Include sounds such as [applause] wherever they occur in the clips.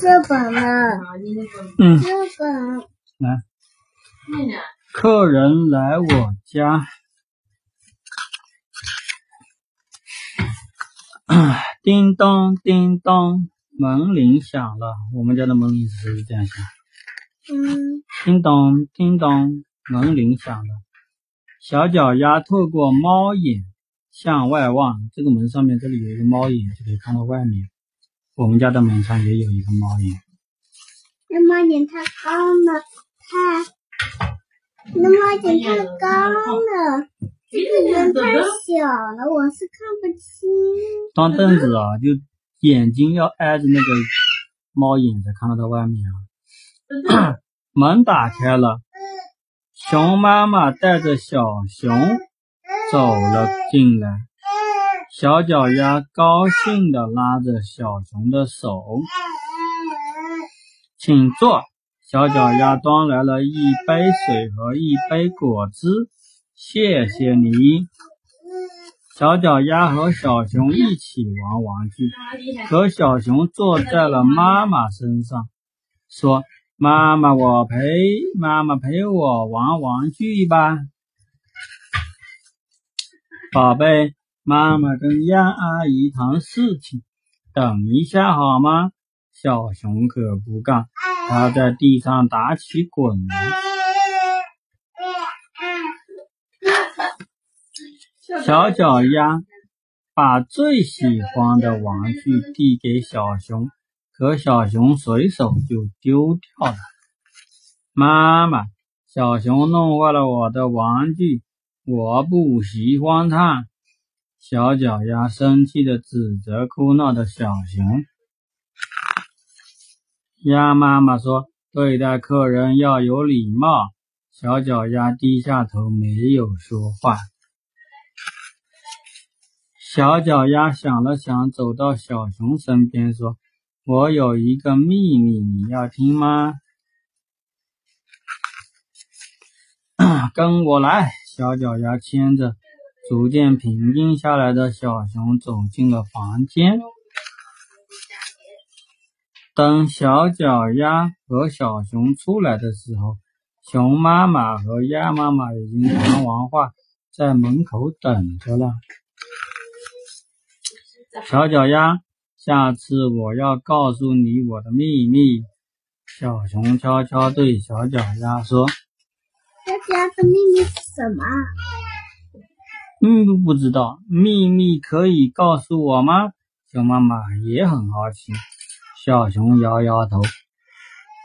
这本呢？嗯，这本来，客人来我家，[coughs] 叮咚叮咚，门铃响了。我们家的门铃是这样响，嗯，叮咚叮咚，门铃响了。小脚丫透过猫眼向外望，这个门上面这里有一个猫眼，就可以看到外面。我们家的门上也有一个猫眼。那猫眼太高了，太，那猫眼太高了，这个人太小了，我是看不清。当凳子啊，就眼睛要挨着那个猫眼才看得到外面啊。[coughs] 门打开了，熊妈妈带着小熊走了进来。小脚丫高兴地拉着小熊的手，请坐。小脚丫端来了一杯水和一杯果汁，谢谢你。小脚丫和小熊一起玩玩具，可小熊坐在了妈妈身上，说：“妈妈，我陪妈妈陪我玩玩具吧，宝贝。”妈妈跟鸭阿姨谈事情，等一下好吗？小熊可不干，它在地上打起滚来。小脚丫把最喜欢的玩具递给小熊，可小熊随手就丢掉了。妈妈，小熊弄坏了我的玩具，我不喜欢它。小脚丫生气的指责哭闹的小熊。鸭妈妈说：“对待客人要有礼貌。”小脚丫低下头，没有说话。小脚丫想了想，走到小熊身边说：“我有一个秘密，你要听吗？” [coughs] 跟我来。小脚丫牵着。逐渐平静下来的小熊走进了房间。等小脚丫和小熊出来的时候，熊妈妈和鸭妈妈已经谈完话，在门口等着了。小脚丫，下次我要告诉你我的秘密。小熊悄悄对小脚丫说：“小脚丫的秘密是什么？”嗯，不知道秘密可以告诉我吗？熊妈妈也很好奇。小熊摇摇头，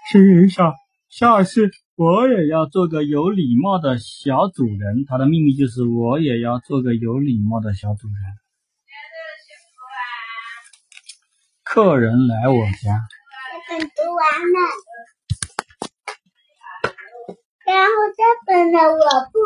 心想：下次我也要做个有礼貌的小主人。他的秘密就是我也要做个有礼貌的小主人。客人来我家，本读完了，然后这本呢，我不。